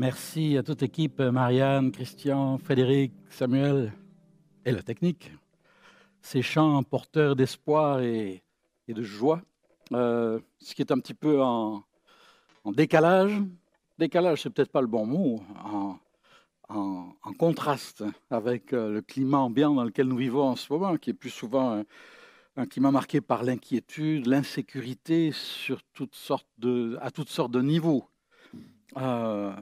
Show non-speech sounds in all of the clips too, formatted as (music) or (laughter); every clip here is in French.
Merci à toute l'équipe, Marianne, Christian, Frédéric, Samuel et la technique. Ces chants porteurs d'espoir et, de joie, euh, ce qui est un petit peu en, décalage. Décalage, c'est peut-être pas le bon mot, en, contraste avec euh, le climat ambiant dans lequel nous vivons en ce moment, qui est plus souvent un, climat marqué par l'inquiétude, l'insécurité à toutes sortes de niveaux. Euh,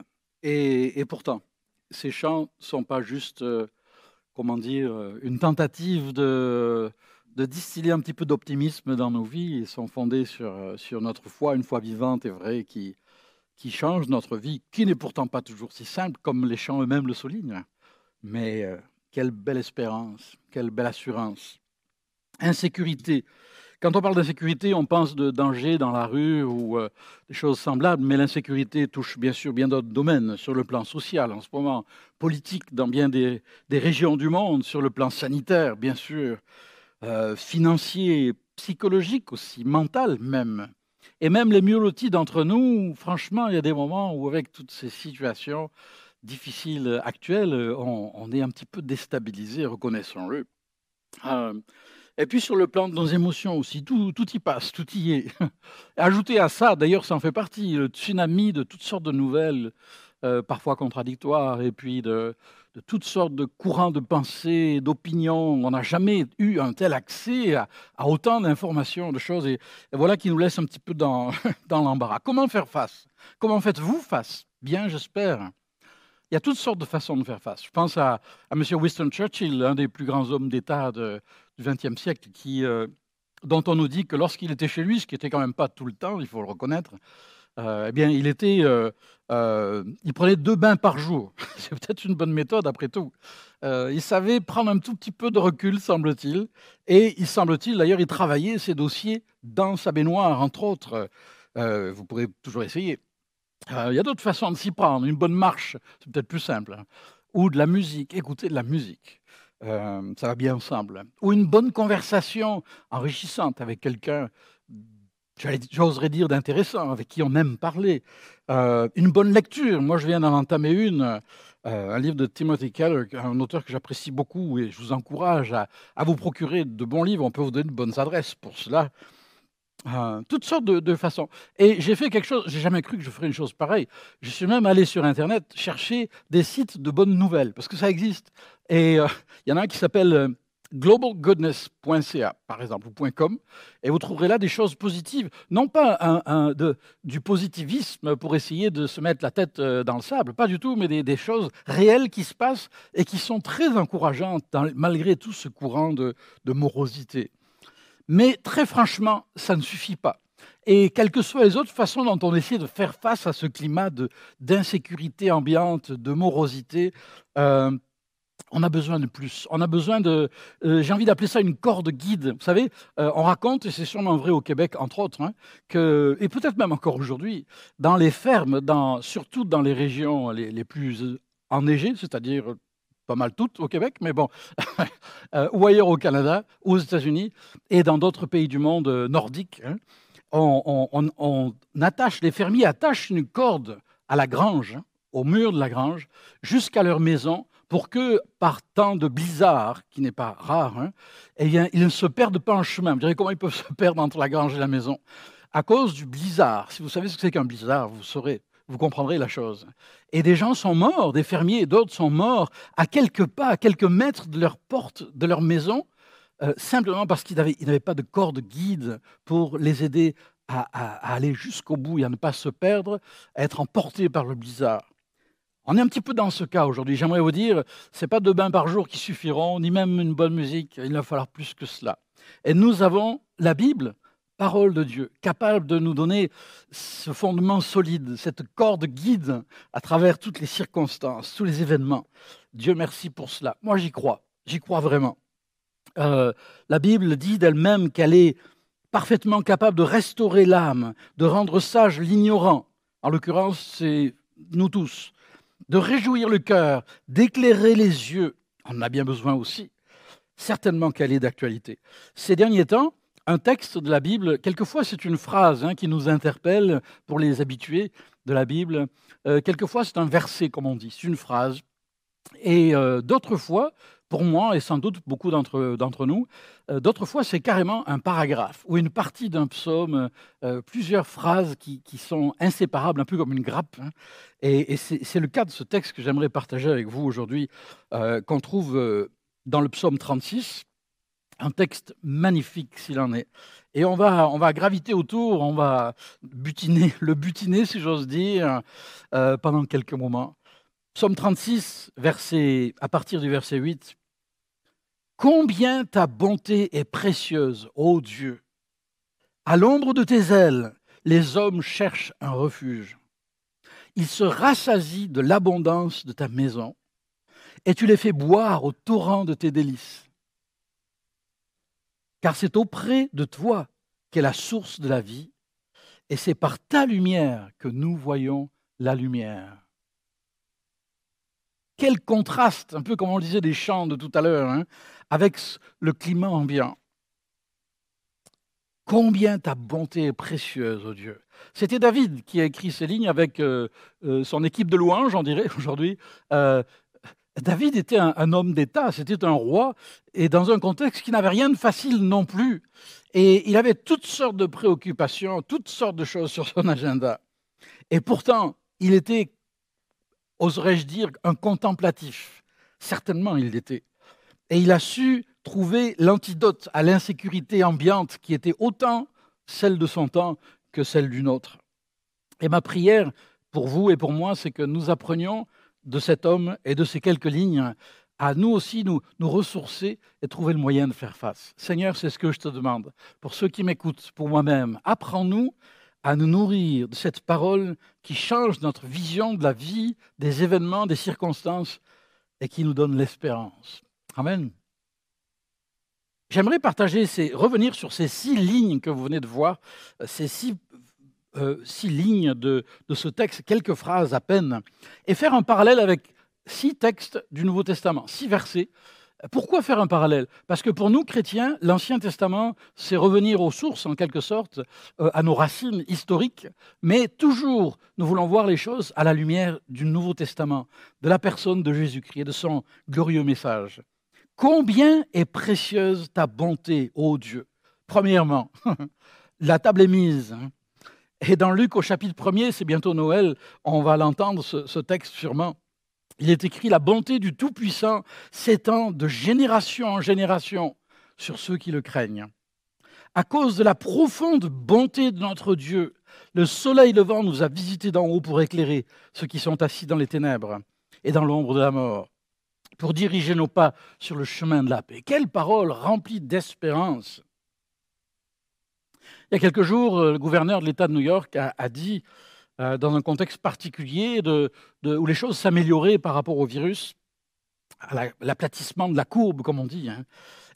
et, pourtant, ces chants ne sont pas juste, euh, comment dire, euh, une tentative de, distiller un petit peu d'optimisme dans nos vies. Ils sont fondés sur, euh, sur notre foi, une foi vivante et vraie qui, qui change notre vie, qui n'est pourtant pas toujours si simple, comme les chants eux-mêmes le soulignent. Mais quelle belle espérance, quelle belle assurance. Insécurité, quand on parle d'insécurité, on pense de danger dans la rue ou euh, des choses semblables, mais l'insécurité touche bien sûr bien d'autres domaines sur le plan social en ce moment, politique dans bien des, régions du monde, sur le plan sanitaire bien sûr, euh, financier, psychologique aussi, mental même. Et même les mieux lotis d'entre nous, franchement, il y a des moments où avec toutes ces situations difficiles actuelles, on, est un petit peu déstabilisé, reconnaissons-le. Euh, et puis sur le plan de nos émotions aussi, tout, tout y passe, tout y est. (laughs) Ajouter à ça, d'ailleurs, ça en fait partie, le tsunami de toutes sortes de nouvelles, euh, parfois contradictoires, et puis de, de, toutes sortes de courants de pensée, d'opinions. On n'a jamais eu un tel accès à, autant d'informations, de choses, et, voilà qui nous laisse un petit peu dans, (laughs) dans l'embarras. Comment faire face? Comment faites-vous face? Bien, j'espère. Il y a toutes sortes de façons de faire face. Je pense à, à M. Winston Churchill, un des plus grands hommes d'État de, du XXe siècle, euh, dont on nous dit que lorsqu'il était chez lui, ce qui n'était quand même pas tout le temps, il faut le reconnaître, euh, eh bien, euh, il prenait deux bains par jour. (laughs) C'est peut-être une bonne méthode après tout. il savait prendre un tout petit peu de recul, semble-t-il. Et il semble-t-il, d'ailleurs, il travaillait ses dossiers dans sa baignoire, entre autres. vous pourrez toujours essayer. il y a d'autres façons de s'y prendre. Une bonne marche, c'est peut-être plus simple. Hein. Ou de la musique, écouter de la musique. Euh, ça va bien ensemble. Ou une bonne conversation enrichissante avec quelqu'un, j'oserais dire d'intéressant, avec qui on aime parler. Euh, une bonne lecture. Moi, je viens d'en entamer une, euh, un livre de Timothy Keller, un auteur que j'apprécie beaucoup, et je vous encourage à, à, vous procurer de bons livres. On peut vous donner de bonnes adresses pour cela. Euh, toutes sortes de, façons. Et j'ai fait quelque chose, j'ai jamais cru que je ferais une chose pareille. Je suis même allé sur Internet chercher des sites de bonnes nouvelles, parce que ça existe. Et euh, il y en a un qui s'appelle euh, globalgoodness.ca, par exemple, ou .com, et vous trouverez là des choses positives. Non pas du positivisme pour essayer de se mettre la tête dans le sable, pas du tout, mais des, choses réelles qui se passent et qui sont très encourageantes, malgré tout ce courant de morosité. Mais très franchement, ça ne suffit pas. Et quelles que soient les autres façons dont on essaie de faire face à ce climat d'insécurité ambiante, de morosité, euh, on a besoin de plus. On a besoin de, euh, j'ai envie d'appeler ça une corde guide. Vous savez, euh, on raconte, et c'est sûrement vrai au Québec entre autres, hein, que, et peut-être même encore aujourd'hui, dans les fermes, dans, surtout dans les régions les, les plus enneigées, c'est-à-dire pas mal toutes au Québec, mais bon, (laughs) euh, ou ailleurs au Canada, aux États-Unis et dans d'autres pays du monde euh, nordiques, hein, on, attache, les fermiers attachent une corde à la grange, hein, au mur de la grange, jusqu'à leur maison, pour que, par temps de blizzard, qui n'est pas rare, hein, eh bien, ils ne se perdent pas en chemin. Vous direz comment ils peuvent se perdre entre la grange et la maison? À cause du blizzard. Si vous savez ce que c'est qu'un blizzard, vous saurez vous comprendrez la chose. Et des gens sont morts, des fermiers et d'autres sont morts à quelques pas, à quelques mètres de leur porte, de leur maison, euh, simplement parce qu'ils n'avaient pas de corde guide pour les aider à, aller jusqu'au bout et à ne pas se perdre, à être emportés par le blizzard. On est un petit peu dans ce cas aujourd'hui. J'aimerais vous dire, ce n'est pas deux bains par jour qui suffiront, ni même une bonne musique. Il va falloir plus que cela. Et nous avons la Bible parole de Dieu, capable de nous donner ce fondement solide, cette corde guide à travers toutes les circonstances, tous les événements. Dieu merci pour cela. Moi, j'y crois, j'y crois vraiment. Euh, la Bible dit d'elle-même qu'elle est parfaitement capable de restaurer l'âme, de rendre sage l'ignorant. En l'occurrence, c'est nous tous. De réjouir le cœur, d'éclairer les yeux. On en a bien besoin aussi. Certainement qu'elle est d'actualité. Ces derniers temps, un texte de la Bible, quelquefois c'est une phrase hein, qui nous interpelle pour les habitués, de la Bible. Euh, quelquefois, c'est un verset, comme on dit, c'est une phrase. Et euh, d'autres fois, pour moi et sans doute beaucoup d'entre nous, euh, d'autres fois c'est carrément un paragraphe ou une partie d'un psaume, plusieurs phrases qui, sont inséparables, un peu comme une grappe. Hein. Et, c'est le cas de ce texte que j'aimerais partager avec vous aujourd'hui, qu'on trouve dans le psaume 36, un texte magnifique s'il en est. Et on va, on va graviter autour, on va butiner, le butiner si j'ose dire, pendant quelques moments. Psaume 36, verset, à partir du verset 8. Combien ta bonté est précieuse, ô Dieu. À l'ombre de tes ailes, les hommes cherchent un refuge. Ils se rassasient de l'abondance de ta maison, et tu les fais boire au torrent de tes délices. Car c'est auprès de toi qu'est la source de la vie, et c'est par ta lumière que nous voyons la lumière. Quel contraste, un peu comme on disait des chants de tout à l'heure, hein, avec le climat ambiant. Combien ta bonté est précieuse, ô Dieu. C'était David qui a écrit ces lignes avec euh, euh, son équipe de louanges, on dirait (laughs) aujourd'hui. Euh, David était un, homme d'État, c'était un roi, et dans un contexte qui n'avait rien de facile non plus. Et il avait toutes sortes de préoccupations, toutes sortes de choses sur son agenda. Et pourtant, il était oserais-je dire, un contemplatif. Certainement, il l'était. Et il a su trouver l'antidote à l'insécurité ambiante qui était autant celle de son temps que celle d'une autre. Et ma prière pour vous et pour moi, c'est que nous apprenions de cet homme et de ces quelques lignes à nous aussi nous, nous ressourcer et trouver le moyen de faire face. Seigneur, c'est ce que je te demande. Pour ceux qui m'écoutent, pour moi-même, apprends-nous à nous nourrir de cette parole qui change notre vision de la vie, des événements, des circonstances et qui nous donne l'espérance. Amen. J'aimerais partager, ces, revenir sur ces six lignes que vous venez de voir, ces six, euh, six lignes de, de ce texte, quelques phrases à peine, et faire un parallèle avec six textes du Nouveau Testament, six versets pourquoi faire un parallèle? Parce que pour nous, chrétiens, l'Ancien Testament, c'est revenir aux sources, en quelque sorte, euh, à nos racines historiques, mais toujours, nous voulons voir les choses à la lumière du Nouveau Testament, de la personne de Jésus-Christ et de son glorieux message. Combien est précieuse ta bonté, ô Dieu? Premièrement, (laughs) la table est mise. Hein. Et dans Luc au chapitre 1er, c'est bientôt Noël, on va l'entendre, ce texte sûrement. Il est écrit La bonté du Tout-Puissant s'étend de génération en génération sur ceux qui le craignent. À cause de la profonde bonté de notre Dieu, le soleil levant nous a visités d'en haut pour éclairer ceux qui sont assis dans les ténèbres et dans l'ombre de la mort, pour diriger nos pas sur le chemin de la paix. Quelle parole remplie d'espérance. Il y a quelques jours, le gouverneur de l'État de New York a, dit euh, dans un contexte particulier où les choses s'amélioraient par rapport au virus, à l'aplatissement de la courbe, comme on dit. Hein.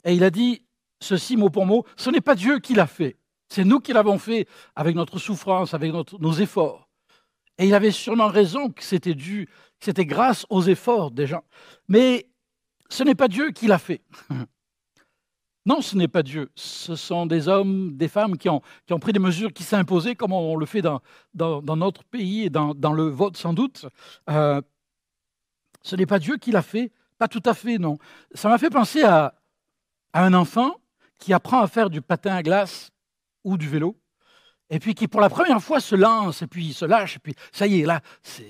Et il a dit ceci mot pour mot, ce n'est pas Dieu qui l'a fait, c'est nous qui l'avons fait avec notre souffrance, avec nos efforts. Et il avait sûrement raison que c'était dû, c'était grâce aux efforts des gens. Mais ce n'est pas Dieu qui l'a fait. (laughs) Non, ce n'est pas Dieu. Ce sont des hommes, des femmes qui ont, pris des mesures qui s'imposaient, comme on le fait dans, notre pays et dans, le vote sans doute. Euh, ce n'est pas Dieu qui l'a fait, pas tout à fait, non. Ça m'a fait penser à, à un enfant qui apprend à faire du patin à glace ou du vélo, et puis qui pour la première fois se lance, et puis il se lâche, et puis ça y est, là,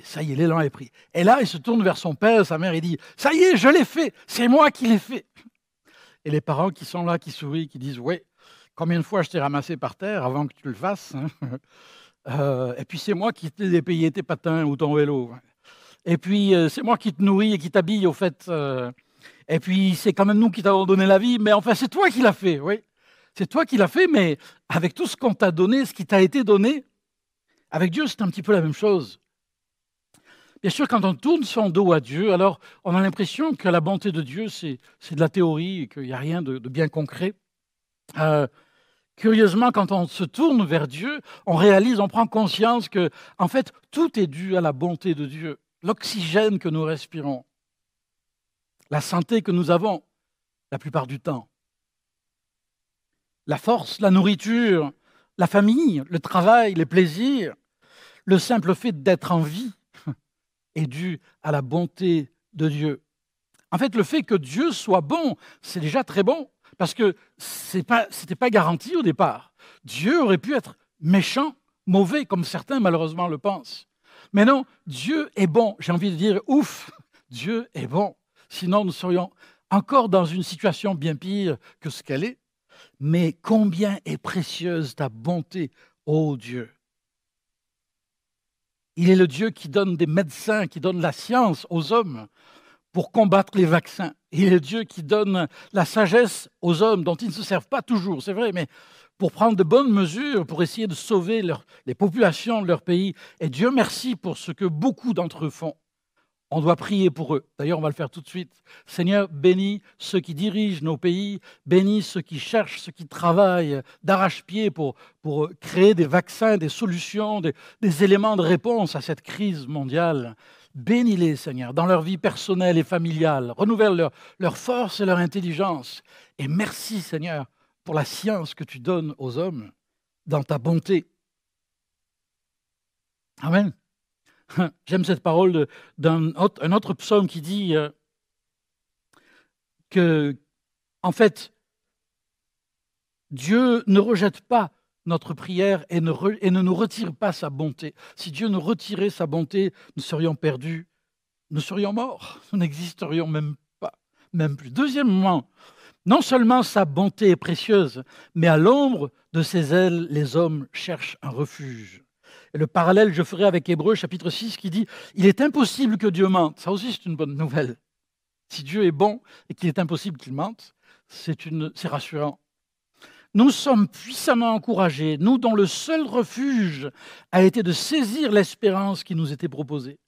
ça y est, l'élan est pris. Et là, il se tourne vers son père, sa mère, et dit, ça y est, je l'ai fait, c'est moi qui l'ai fait et les parents qui sont là, qui sourient, qui disent Oui, combien de fois je t'ai ramassé par terre avant que tu le fasses hein? (laughs) euh, Et puis c'est moi qui t'ai payé tes patins ou ton vélo. Et puis euh, c'est moi qui te nourris et qui t'habille, au fait. Euh. et puis c'est quand même nous qui t'avons donné la vie, mais enfin c'est toi qui l'as fait, oui. C'est toi qui l'as fait, mais avec tout ce qu'on t'a donné, ce qui t'a été donné, avec Dieu, c'est un petit peu la même chose. Bien sûr, quand on tourne son dos à Dieu, alors on a l'impression que la bonté de Dieu, c'est de la théorie et qu'il n'y a rien de, bien concret. Euh, curieusement, quand on se tourne vers Dieu, on réalise, on prend conscience que, en fait, tout est dû à la bonté de Dieu. L'oxygène que nous respirons, la santé que nous avons la plupart du temps, la force, la nourriture, la famille, le travail, les plaisirs, le simple fait d'être en vie est dû à la bonté de Dieu. En fait, le fait que Dieu soit bon, c'est déjà très bon, parce que ce n'était pas garanti au départ. Dieu aurait pu être méchant, mauvais, comme certains malheureusement le pensent. Mais non, Dieu est bon. J'ai envie de dire, ouf, Dieu est bon. Sinon, nous serions encore dans une situation bien pire que ce qu'elle est. Mais combien est précieuse ta bonté, ô Dieu. Il est le Dieu qui donne des médecins, qui donne la science aux hommes pour combattre les vaccins. Il est le Dieu qui donne la sagesse aux hommes dont ils ne se servent pas toujours, c'est vrai, mais pour prendre de bonnes mesures, pour essayer de sauver les populations de leur pays. Et Dieu merci pour ce que beaucoup d'entre eux font. On doit prier pour eux. D'ailleurs, on va le faire tout de suite. Seigneur, bénis ceux qui dirigent nos pays, bénis ceux qui cherchent, ceux qui travaillent d'arrache-pied pour, pour créer des vaccins, des solutions, des, éléments de réponse à cette crise mondiale. Bénis-les, Seigneur, dans leur vie personnelle et familiale. Renouvelle leur, leur force et leur intelligence. Et merci, Seigneur, pour la science que tu donnes aux hommes dans ta bonté. Amen. (laughs) J'aime cette parole d'un autre, psaume qui dit euh, que, en fait, Dieu ne rejette pas notre prière et ne, ne, nous retire pas sa bonté. Si Dieu nous retirait sa bonté, nous serions perdus, nous serions morts, nous n'existerions même pas, même plus. Deuxièmement, non seulement sa bonté est précieuse, mais à l'ombre de ses ailes, les hommes cherchent un refuge. Le parallèle je ferai avec Hébreu chapitre 6 qui dit Il est impossible que Dieu mente. Ça aussi, c'est une bonne nouvelle. Si Dieu est bon et qu'il est impossible qu'il mente, c'est rassurant. Nous sommes puissamment encouragés, nous dont le seul refuge a été de saisir l'espérance qui nous était proposée.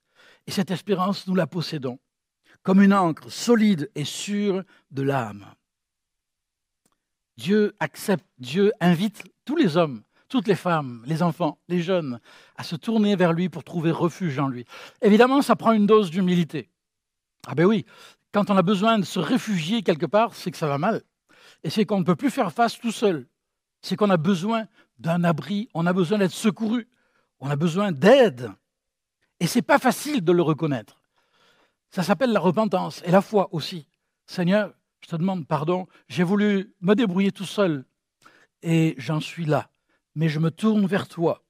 Et cette espérance, nous la possédons, comme une encre solide et sûre de l'âme. Dieu accepte, Dieu invite tous les hommes, toutes les femmes, les enfants, les jeunes à se tourner vers lui pour trouver refuge en lui. Évidemment, ça prend une dose d'humilité. Ah ben oui, quand on a besoin de se réfugier quelque part, c'est que ça va mal. Et c'est qu'on ne peut plus faire face tout seul. C'est qu'on a besoin d'un abri, on a besoin d'être secouru, on a besoin d'aide. Et c'est pas facile de le reconnaître. Ça s'appelle la repentance et la foi aussi. Seigneur, je te demande pardon, j'ai voulu me débrouiller tout seul et j'en suis là, mais je me tourne vers toi.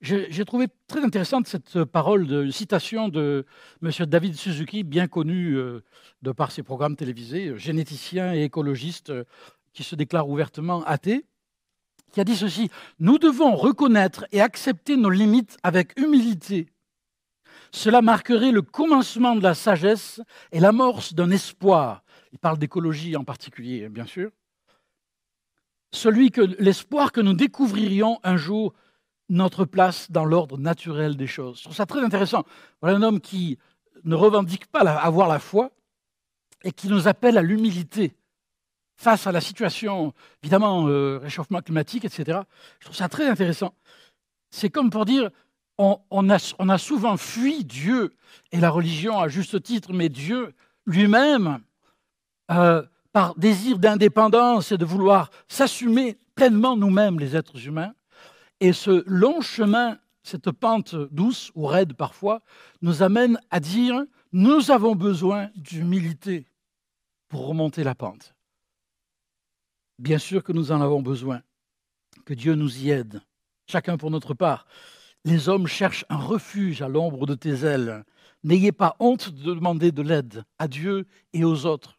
J'ai trouvé très intéressante cette parole de citation de M. David Suzuki, bien connu euh, de par ses programmes télévisés, généticien et écologiste euh, qui se déclare ouvertement athée, qui a dit ceci Nous devons reconnaître et accepter nos limites avec humilité. Cela marquerait le commencement de la sagesse et l'amorce d'un espoir il parle d'écologie en particulier, bien sûr, celui que l'espoir que nous découvririons un jour notre place dans l'ordre naturel des choses. Je trouve ça très intéressant. Voilà un homme qui ne revendique pas avoir la foi et qui nous appelle à l'humilité face à la situation, évidemment, euh, réchauffement climatique, etc. Je trouve ça très intéressant. C'est comme pour dire, on, a, souvent fui Dieu et la religion à juste titre, mais Dieu lui-même euh, par désir d'indépendance et de vouloir s'assumer pleinement nous-mêmes, les êtres humains. Et ce long chemin, cette pente douce ou raide parfois, nous amène à dire, nous avons besoin d'humilité pour remonter la pente. Bien sûr que nous en avons besoin, que Dieu nous y aide, chacun pour notre part. Les hommes cherchent un refuge à l'ombre de tes ailes. N'ayez pas honte de demander de l'aide à Dieu et aux autres.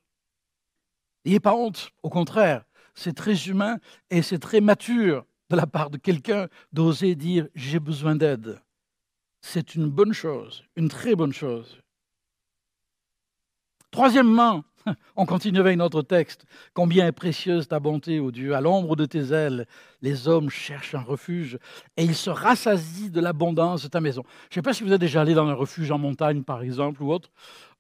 N'ayez pas honte, au contraire, c'est très humain et c'est très mature de la part de quelqu'un d'oser dire j'ai besoin d'aide. C'est une bonne chose, une très bonne chose. Troisièmement, (laughs) On continue avec notre texte. Combien est précieuse ta bonté, ô Dieu. À l'ombre de tes ailes, les hommes cherchent un refuge et ils se rassasient de l'abondance de ta maison. Je ne sais pas si vous êtes déjà allé dans un refuge en montagne, par exemple, ou autre.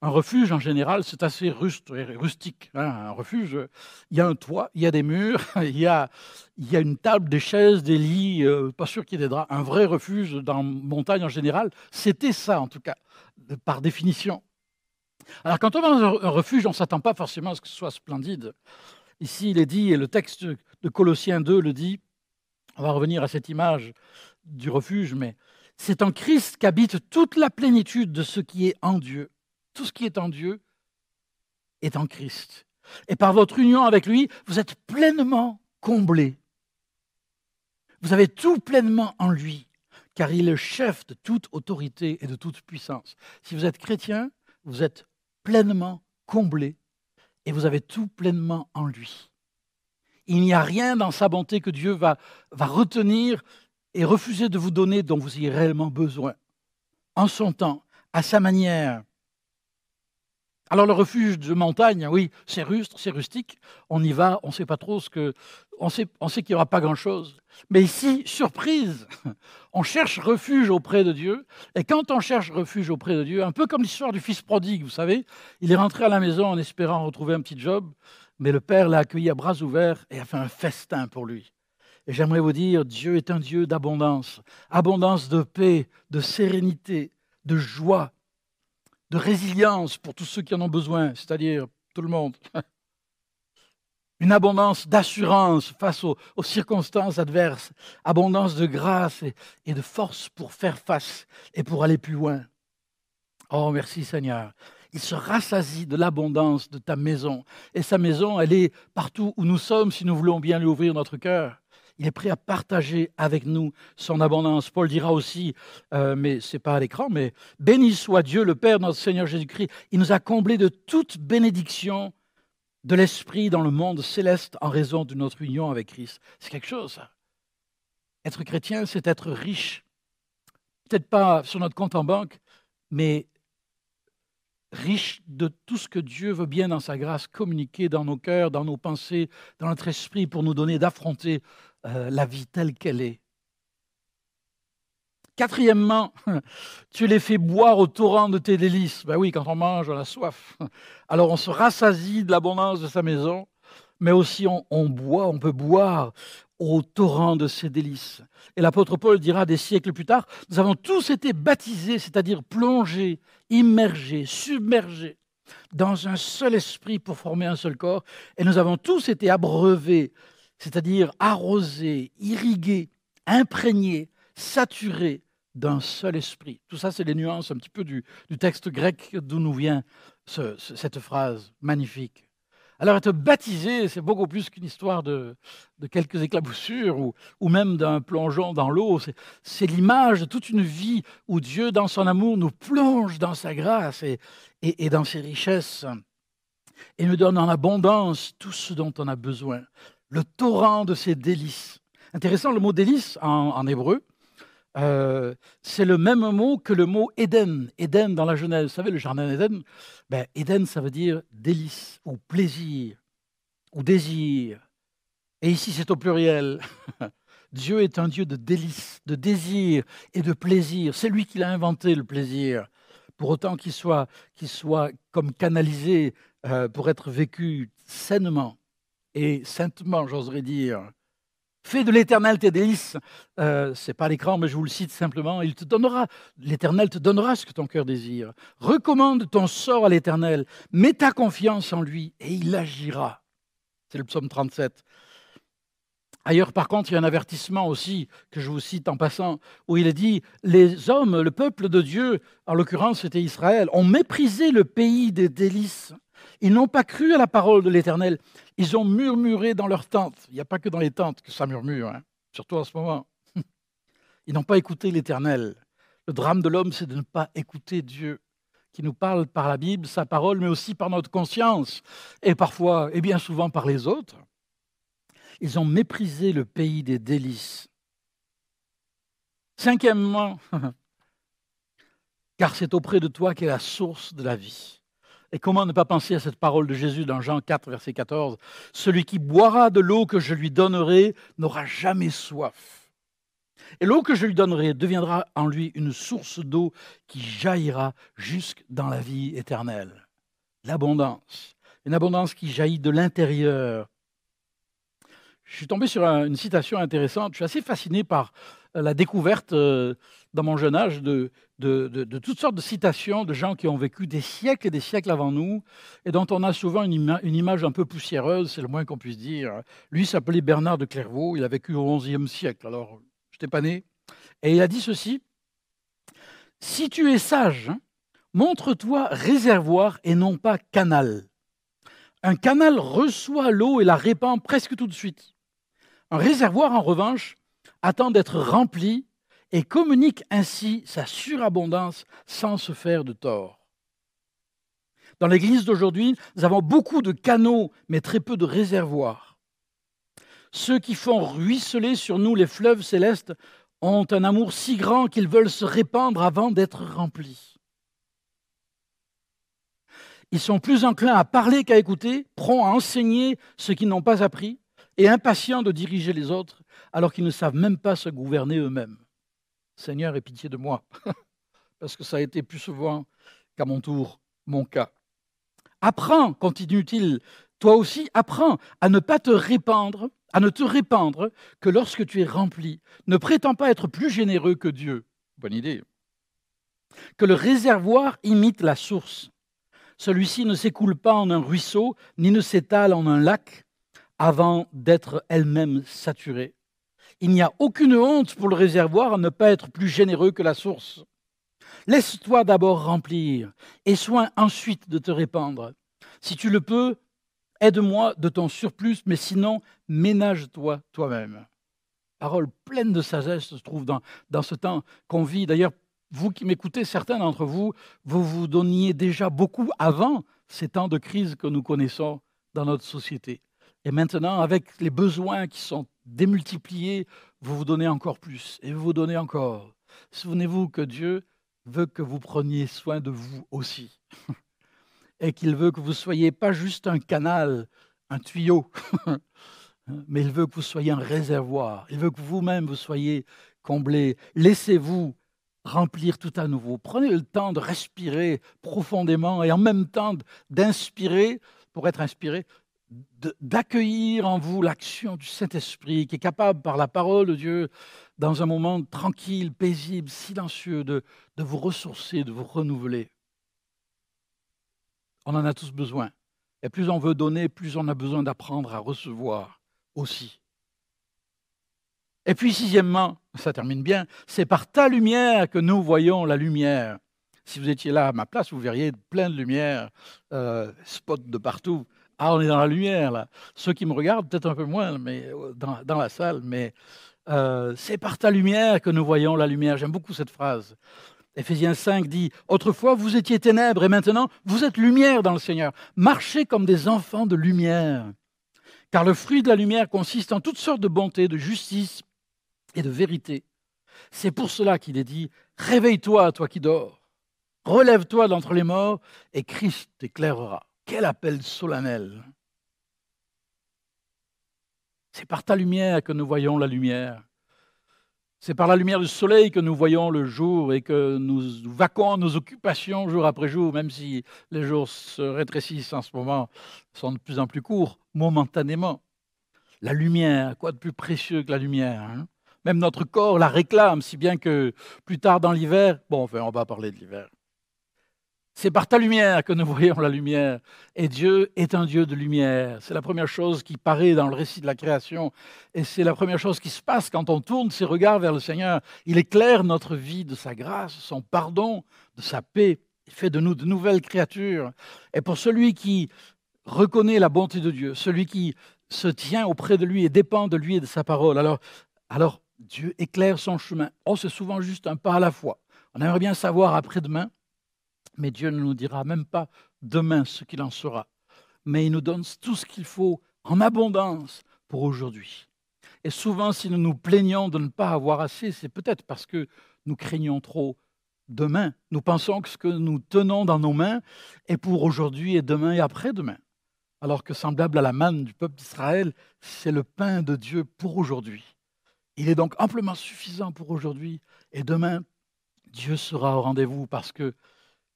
Un refuge, en général, c'est assez rustique. Hein. Un refuge, il y a un toit, il y a des murs, (laughs) il y a, une table, des chaises, des lits, euh, pas sûr qu'il y ait des draps. Un vrai refuge dans montagne, en général, c'était ça, en tout cas, par définition. Alors quand on va dans un refuge, on ne s'attend pas forcément à ce que ce soit splendide. Ici, il est dit, et le texte de Colossiens 2 le dit, on va revenir à cette image du refuge, mais C'est en Christ qu'habite toute la plénitude de ce qui est en Dieu. Tout ce qui est en Dieu est en Christ. Et par votre union avec lui, vous êtes pleinement comblés. Vous avez tout pleinement en lui, car il est le chef de toute autorité et de toute puissance. Si vous êtes chrétien, vous êtes pleinement comblé et vous avez tout pleinement en lui. Il n'y a rien dans sa bonté que Dieu va, retenir et refuser de vous donner dont vous ayez réellement besoin. En son temps, à sa manière, alors le refuge de montagne, oui, c'est rustre, c'est rustique. On y va, on ne sait pas trop ce que... On sait, on sait qu'il n'y aura pas grand-chose. Mais ici, surprise, (laughs) on cherche refuge auprès de Dieu. Et quand on cherche refuge auprès de Dieu, un peu comme l'histoire du fils prodigue, vous savez, il est rentré à la maison en espérant retrouver un petit job, mais le père l'a accueilli à bras ouverts et a fait un festin pour lui. Et j'aimerais vous dire, Dieu est un Dieu d'abondance, abondance de paix, de sérénité, de joie, de résilience pour tous ceux qui en ont besoin, c'est-à-dire tout le monde. (laughs) Une abondance d'assurance face aux, circonstances adverses, abondance de grâce et, et de force pour faire face et pour aller plus loin. Oh, merci Seigneur. Il se rassasie de l'abondance de ta maison. Et sa maison, elle est partout où nous sommes si nous voulons bien lui ouvrir notre cœur. Il est prêt à partager avec nous son abondance. Paul dira aussi, euh, mais ce n'est pas à l'écran, mais béni soit Dieu, le Père, notre Seigneur Jésus-Christ. Il nous a comblés de toute bénédiction de l'Esprit dans le monde céleste en raison de notre union avec Christ. C'est quelque chose. Être chrétien, c'est être riche. Peut-être pas sur notre compte en banque, mais riche de tout ce que Dieu veut bien dans sa grâce communiquer dans nos cœurs, dans nos pensées, dans notre esprit pour nous donner d'affronter euh, la vie telle qu'elle est. Quatrièmement, (laughs) tu les fais boire au torrent de tes délices. Ben oui, quand on mange, on a soif. Alors on se rassasie de l'abondance de sa maison, mais aussi on, on, boit, on peut boire au torrent de ses délices. Et l'apôtre Paul dira des siècles plus tard, nous avons tous été baptisés, c'est-à-dire plongés, immergés, submergés dans un seul esprit pour former un seul corps, et nous avons tous été abreuvés c'est-à-dire arrosé, irrigué, imprégné, saturé d'un seul esprit. Tout ça, c'est les nuances un petit peu du, texte grec d'où nous vient cette phrase magnifique. Alors être baptisé, c'est beaucoup plus qu'une histoire de, quelques éclaboussures ou, même d'un plongeon dans l'eau. C'est l'image de toute une vie où Dieu, dans son amour, nous plonge dans sa grâce et, et dans ses richesses et nous donne en abondance tout ce dont on a besoin le torrent de ses délices. Intéressant, le mot délice en, hébreu, euh, c'est le même mot que le mot Éden. Éden dans la Genèse, vous savez, le jardin d'Éden, ben, Éden, ça veut dire délice ou plaisir ou désir. Et ici, c'est au pluriel. (laughs) Dieu est un Dieu de délice, de désir et de plaisir. C'est lui qui l'a inventé, le plaisir. Pour autant qu'il soit, qu'il soit comme canalisé euh, pour être vécu sainement et saintement, j'oserais dire. Fais de l'éternel tes délices. Euh, Ce n'est pas l'écran, mais je vous le cite simplement. Il te donnera, l'éternel te donnera ce que ton cœur désire. Recommande ton sort à l'éternel. Mets ta confiance en lui et il agira. C'est le psaume 37. Ailleurs, par contre, il y a un avertissement aussi que je vous cite en passant, où il est dit Les hommes, le peuple de Dieu, en l'occurrence c'était Israël, ont méprisé le pays des délices. Ils n'ont pas cru à la parole de l'Éternel. Ils ont murmuré dans leurs tentes. Il n'y a pas que dans les tentes que ça murmure, hein, surtout en ce moment. (laughs) Ils n'ont pas écouté l'Éternel. Le drame de l'homme, c'est de ne pas écouter Dieu, qui nous parle par la Bible, sa parole, mais aussi par notre conscience, et parfois, et bien souvent par les autres. Ils ont méprisé le pays des délices. Cinquièmement, (laughs) car c'est auprès de toi qu'est la source de la vie. Et comment ne pas penser à cette parole de Jésus dans Jean 4, verset 14 Celui qui boira de l'eau que je lui donnerai n'aura jamais soif. Et l'eau que je lui donnerai deviendra en lui une source d'eau qui jaillira jusque dans la vie éternelle. L'abondance, une abondance qui jaillit de l'intérieur. Je suis tombé sur une citation intéressante. Je suis assez fasciné par la découverte euh, dans mon jeune âge de, toutes sortes de citations de gens qui ont vécu des siècles et des siècles avant nous et dont on a souvent une, une image un peu poussiéreuse, c'est le moins qu'on puisse dire. Lui s'appelait Bernard de Clairvaux, il a vécu au XIe siècle, alors je n'étais pas né. Et il a dit ceci, Si tu es sage, hein, montre-toi réservoir et non pas canal. Un canal reçoit l'eau et la répand presque tout de suite. Un réservoir, en revanche, attend d'être rempli et communique ainsi sa surabondance sans se faire de tort. Dans l'Église d'aujourd'hui, nous avons beaucoup de canaux, mais très peu de réservoirs. Ceux qui font ruisseler sur nous les fleuves célestes ont un amour si grand qu'ils veulent se répandre avant d'être remplis. Ils sont plus enclins à parler qu'à écouter, prompts à enseigner ce qu'ils n'ont pas appris, et impatients de diriger les autres, alors qu'ils ne savent même pas se gouverner eux-mêmes. Seigneur, aie pitié de moi, (laughs) parce que ça a été plus souvent qu'à mon tour mon cas. Apprends, continue-t-il, toi aussi, apprends à ne pas te répandre, à ne te répandre que lorsque tu es rempli. Ne prétends pas être plus généreux que Dieu. Bonne idée. Que le réservoir imite la source. Celui-ci ne s'écoule pas en un ruisseau, ni ne s'étale en un lac avant d'être elle-même saturée. Il n'y a aucune honte pour le réservoir à ne pas être plus généreux que la source. Laisse-toi d'abord remplir et soin ensuite de te répandre. Si tu le peux, aide-moi de ton surplus, mais sinon, ménage-toi toi-même. Parole pleine de sagesse se trouve dans, dans ce temps qu'on vit. D'ailleurs, vous qui m'écoutez, certains d'entre vous, vous vous donniez déjà beaucoup avant ces temps de crise que nous connaissons dans notre société. Et maintenant, avec les besoins qui sont démultipliés, vous vous donnez encore plus et vous vous donnez encore. Souvenez-vous que Dieu veut que vous preniez soin de vous aussi. (laughs) Et qu'il veut que vous soyez pas juste un canal, un tuyau, (laughs) mais il veut que vous soyez un réservoir. Il veut que vous-même vous soyez comblé. Laissez-vous remplir tout à nouveau. Prenez le temps de respirer profondément et en même temps d'inspirer, pour être inspiré, d'accueillir en vous l'action du Saint-Esprit qui est capable, par la parole de Dieu, dans un moment tranquille, paisible, silencieux, de, de vous ressourcer, de vous renouveler. On en a tous besoin. Et plus on veut donner, plus on a besoin d'apprendre à recevoir aussi. Et puis sixièmement, ça termine bien, c'est par ta lumière que nous voyons la lumière. Si vous étiez là à ma place, vous verriez plein de lumière, euh, spots de partout. Ah, on est dans la lumière là. Ceux qui me regardent, peut-être un peu moins, mais euh, dans, la salle, mais euh, c'est par ta lumière que nous voyons la lumière. J'aime beaucoup cette phrase. Éphésiens 5 dit Autrefois vous étiez ténèbres et maintenant vous êtes lumière dans le Seigneur. Marchez comme des enfants de lumière. Car le fruit de la lumière consiste en toutes sortes de bonté, de justice, et de vérité. C'est pour cela qu'il est dit, réveille-toi, toi qui dors, relève-toi d'entre les morts, et Christ t'éclairera. Quel appel solennel. C'est par ta lumière que nous voyons la lumière. C'est par la lumière du soleil que nous voyons le jour et que nous vaquons nos occupations jour après jour, même si les jours se rétrécissent en ce moment, sont de plus en plus courts, momentanément. La lumière, quoi de plus précieux que la lumière hein? Même notre corps la réclame, si bien que plus tard dans l'hiver, bon, enfin, on va parler de l'hiver. C'est par ta lumière que nous voyons la lumière. Et Dieu est un Dieu de lumière. C'est la première chose qui paraît dans le récit de la création. Et c'est la première chose qui se passe quand on tourne ses regards vers le Seigneur. Il éclaire notre vie de sa grâce, son pardon, de sa paix. Il fait de nous de nouvelles créatures. Et pour celui qui reconnaît la bonté de Dieu, celui qui se tient auprès de lui et dépend de lui et de sa parole, alors, alors Dieu éclaire son chemin. Oh, c'est souvent juste un pas à la fois. On aimerait bien savoir après-demain, mais Dieu ne nous dira même pas demain ce qu'il en sera. Mais il nous donne tout ce qu'il faut en abondance pour aujourd'hui. Et souvent, si nous nous plaignons de ne pas avoir assez, c'est peut-être parce que nous craignons trop demain. Nous pensons que ce que nous tenons dans nos mains est pour aujourd'hui et demain et après-demain. Alors que semblable à la manne du peuple d'Israël, c'est le pain de Dieu pour aujourd'hui. Il est donc amplement suffisant pour aujourd'hui et demain, Dieu sera au rendez-vous parce que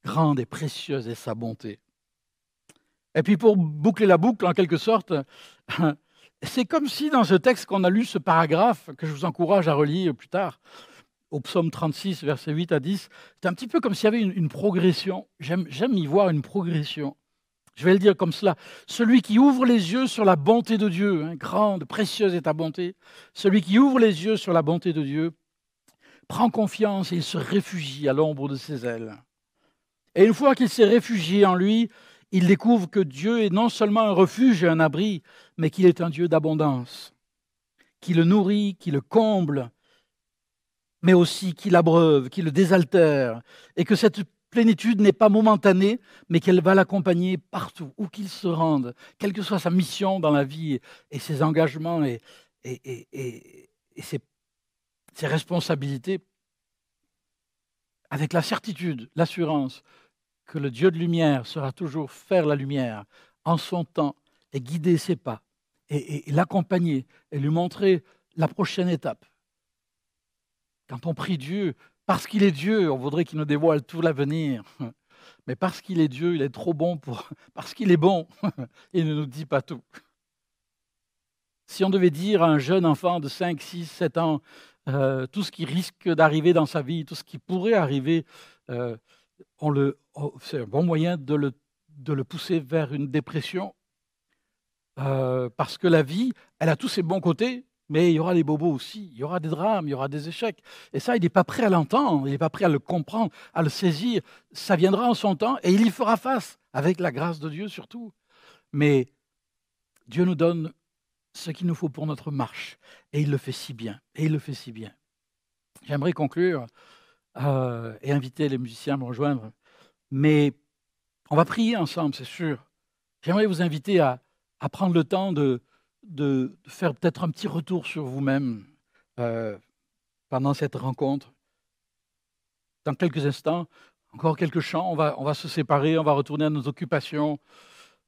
grande et précieuse est sa bonté. Et puis pour boucler la boucle en quelque sorte, (laughs) c'est comme si dans ce texte qu'on a lu, ce paragraphe, que je vous encourage à relire plus tard, au psaume 36, versets 8 à 10, c'est un petit peu comme s'il y avait une, progression. J'aime y voir une progression. Je vais le dire comme cela. Celui qui ouvre les yeux sur la bonté de Dieu, hein, grande, précieuse est ta bonté. Celui qui ouvre les yeux sur la bonté de Dieu prend confiance et il se réfugie à l'ombre de ses ailes. Et une fois qu'il s'est réfugié en lui, il découvre que Dieu est non seulement un refuge et un abri, mais qu'il est un Dieu d'abondance, qui le nourrit, qui le comble, mais aussi qui l'abreuve, qui le désaltère, et que cette plénitude n'est pas momentanée, mais qu'elle va l'accompagner partout, où qu'il se rende, quelle que soit sa mission dans la vie et ses engagements et, ses responsabilités, avec la certitude, l'assurance que le Dieu de lumière sera toujours faire la lumière en son temps et guider ses pas et, l'accompagner et lui montrer la prochaine étape. Quand on prie Dieu, parce qu'il est Dieu, on voudrait qu'il nous dévoile tout l'avenir. Mais parce qu'il est Dieu, il est trop bon pour. (laughs) Parce qu'il est bon, (laughs) il ne nous dit pas tout. Si on devait dire à un jeune enfant de 5, 6, 7 ans euh, tout ce qui risque d'arriver dans sa vie, tout ce qui pourrait arriver, euh, c'est un bon moyen de le, de le, pousser vers une dépression. Euh, parce que la vie, elle a tous ses bons côtés, mais il y aura des bobos aussi, il y aura des drames, il y aura des échecs. Et ça, il n'est pas prêt à l'entendre, il n'est pas prêt à le comprendre, à le saisir. Ça viendra en son temps et il y fera face, avec la grâce de Dieu surtout. Mais Dieu nous donne ce qu'il nous faut pour notre marche. Et il le fait si bien. Et il le fait si bien. J'aimerais conclure euh, et inviter les musiciens à me rejoindre. Mais on va prier ensemble, c'est sûr. J'aimerais vous inviter à, prendre le temps de, faire peut-être un petit retour sur vous-même euh, pendant cette rencontre. Dans quelques instants, encore quelques chants, on va, on va se séparer, on va retourner à nos occupations.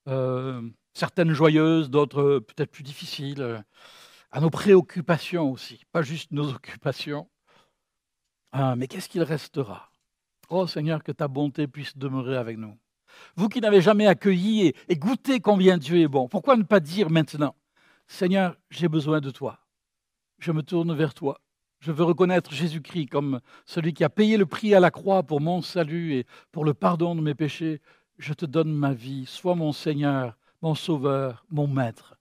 Euh, certaines joyeuses, d'autres peut-être plus difficiles, à nos préoccupations aussi, pas juste nos (laughs) occupations. Ah, mais qu'est-ce qu'il restera? Oh Seigneur, que ta bonté puisse demeurer avec nous. Vous qui n'avez jamais accueilli et, goûté combien Dieu est bon, pourquoi ne pas dire maintenant, Seigneur, j'ai besoin de toi. Je me tourne vers toi. Je veux reconnaître Jésus-Christ comme celui qui a payé le prix à la croix pour mon salut et pour le pardon de mes péchés. Je te donne ma vie. Sois mon Seigneur, mon Sauveur, mon Maître.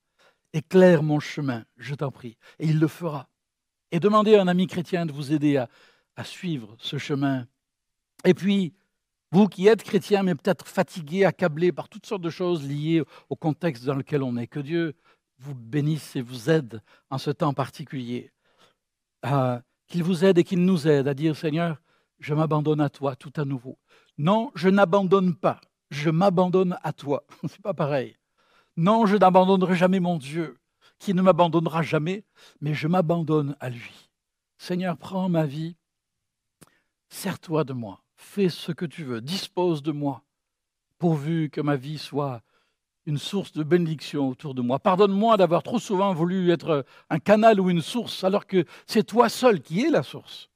Éclaire mon chemin, je t'en prie. Et il le fera. Et demandez à un ami chrétien de vous aider à, suivre ce chemin. Et puis, vous qui êtes chrétien, mais peut-être fatigué, accablé par toutes sortes de choses liées au contexte dans lequel on est, que Dieu vous bénisse et vous aide en ce temps particulier. Euh, qu'il vous aide et qu'il nous aide à dire, Seigneur, je m'abandonne à toi tout à nouveau. Non, je n'abandonne pas, je m'abandonne à toi. (laughs) C'est pas pareil. Non, je n'abandonnerai jamais mon Dieu, qui ne m'abandonnera jamais, mais je m'abandonne à lui. Seigneur, prends ma vie, sers-toi de moi, fais ce que tu veux, dispose de moi, pourvu que ma vie soit une source de bénédiction autour de moi. Pardonne-moi d'avoir trop souvent voulu être un canal ou une source, alors que c'est toi seul qui es la source.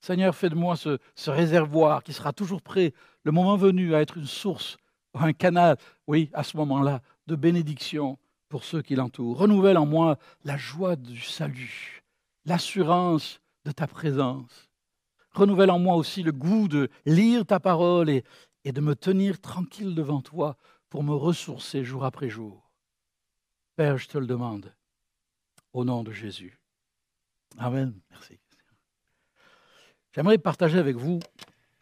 Seigneur, fais de moi ce, réservoir qui sera toujours prêt, le moment venu, à être une source, un canal, oui, à ce moment-là, de bénédiction pour ceux qui l'entourent. Renouvelle en moi la joie du salut, l'assurance de ta présence. Renouvelle en moi aussi le goût de lire ta parole et, de me tenir tranquille devant toi pour me ressourcer jour après jour. Père, je te le demande, au nom de Jésus. Amen. Merci. J'aimerais partager avec vous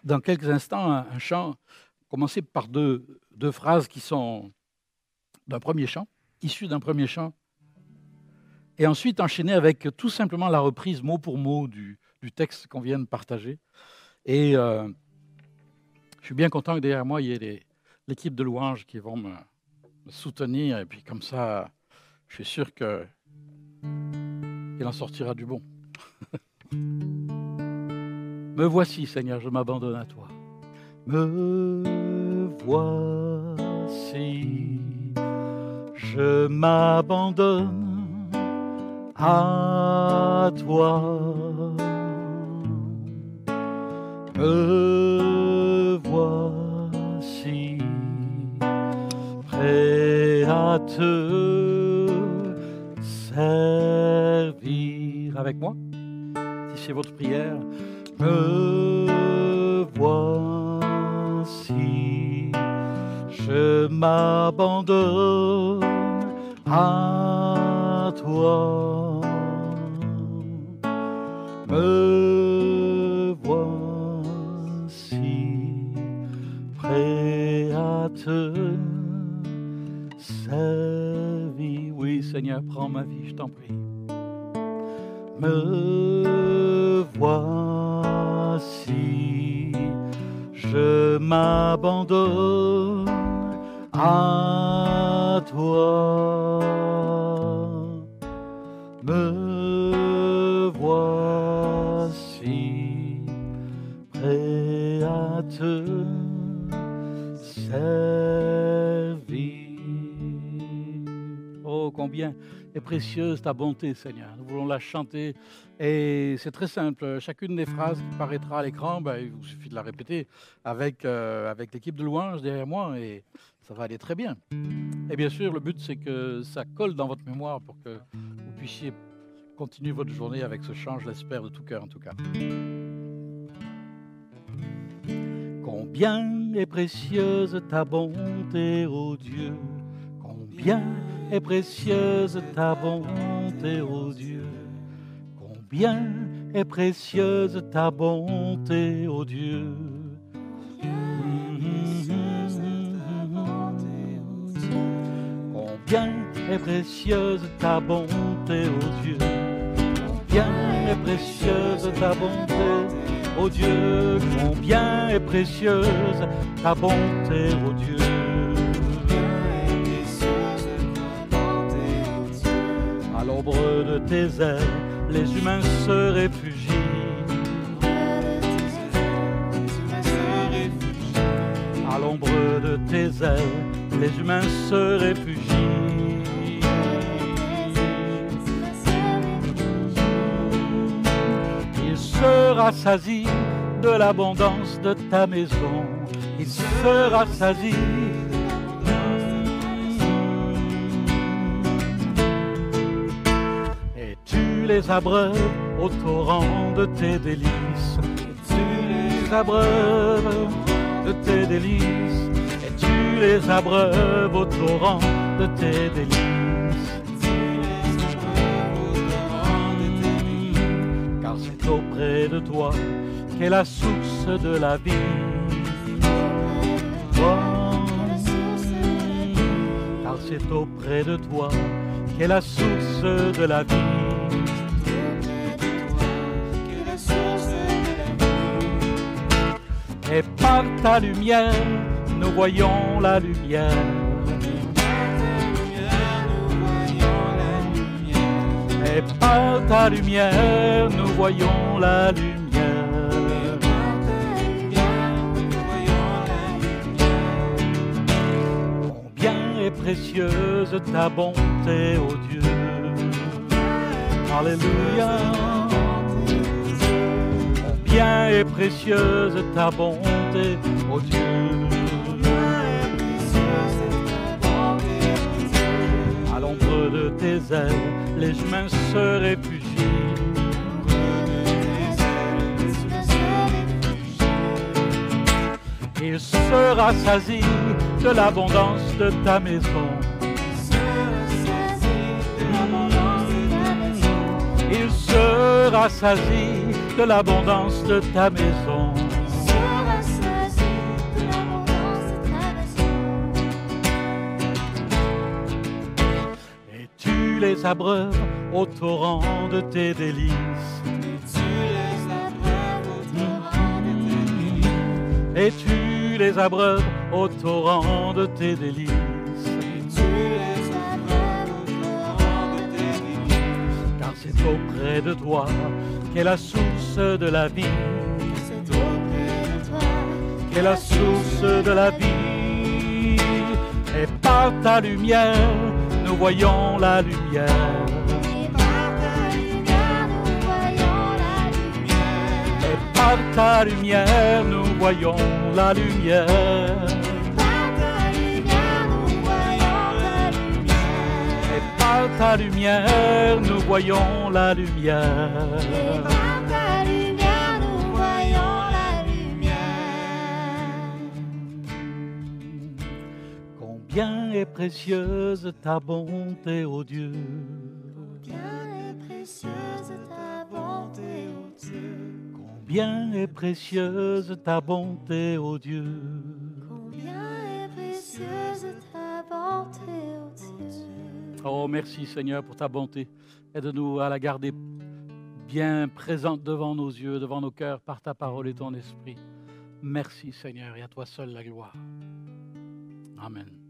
dans quelques instants un, chant, commencer par deux, deux phrases qui sont d'un premier chant, issu d'un premier chant, et ensuite enchaîner avec tout simplement la reprise mot pour mot du, texte qu'on vient de partager. Et euh, je suis bien content que derrière moi, il y ait l'équipe de louanges qui vont me, soutenir, et puis comme ça, je suis sûr qu'il en sortira du bon. (laughs) me voici, Seigneur, je m'abandonne à toi. Me voici je m'abandonne à toi. Me voici prêt à te servir avec moi. Si c'est votre prière, me voici, je m'abandonne à toi. Prends ma vie, je t'en prie. Est précieuse ta bonté, Seigneur. Nous voulons la chanter. Et c'est très simple. Chacune des phrases qui paraîtra à l'écran, ben, il vous suffit de la répéter avec, euh, avec l'équipe de louange derrière moi et ça va aller très bien. Et bien sûr, le but, c'est que ça colle dans votre mémoire pour que vous puissiez continuer votre journée avec ce chant, je l'espère de tout cœur en tout cas. Combien est précieuse ta bonté, ô Dieu, combien est précieuse ta bonté, ô Dieu. Combien est précieuse ta bonté, ô Dieu. Combien est précieuse ta bonté, ô Dieu. Combien est précieuse ta bonté, ô Dieu. Combien est précieuse ta bonté, ô Dieu. L'ombre de tes ailes, les humains se réfugient. À l'ombre de tes ailes, les humains se réfugient. Il se rassasie de l'abondance de ta maison. Il se rassasie les abreuves au torrent de tes délices. Et tu les abreuves de tes délices? Et tu les abreuves au torrent de tes délices? Car c'est auprès de toi qu'est la source de la vie. Car c'est auprès de toi qu'est la source de la vie. Et par ta lumière, nous voyons la lumière. Et par ta lumière, nous voyons la lumière. Combien est précieuse ta bonté, ô Dieu. Alléluia. Combien est précieuse ta bonté, ô Dieu. À l'ombre de tes ailes, les humains se réfugient. Il se rassasie de l'abondance de ta maison. Il se rassasie de l'abondance de ta maison. Et tu les abreuves au torrent de tes délices. Et tu les abreuves au torrent de tes délices. Car c'est auprès de toi qu'est la source de la vie. Qu'est la source de la vie. Et par ta lumière, nous voyons la lumière. Et par ta lumière, nous voyons la lumière. Et par ta lumière, nous voyons la lumière. précieuse ta bonté, oh Dieu. Combien est précieuse ta bonté, ô oh Dieu? Combien est précieuse ta bonté, ô oh Dieu. Combien est précieuse ta bonté, ô Dieu? Oh, merci Seigneur pour ta bonté. Aide-nous à la garder bien présente devant nos yeux, devant nos cœurs, par ta parole et ton esprit. Merci Seigneur, et à toi seul la gloire. Amen.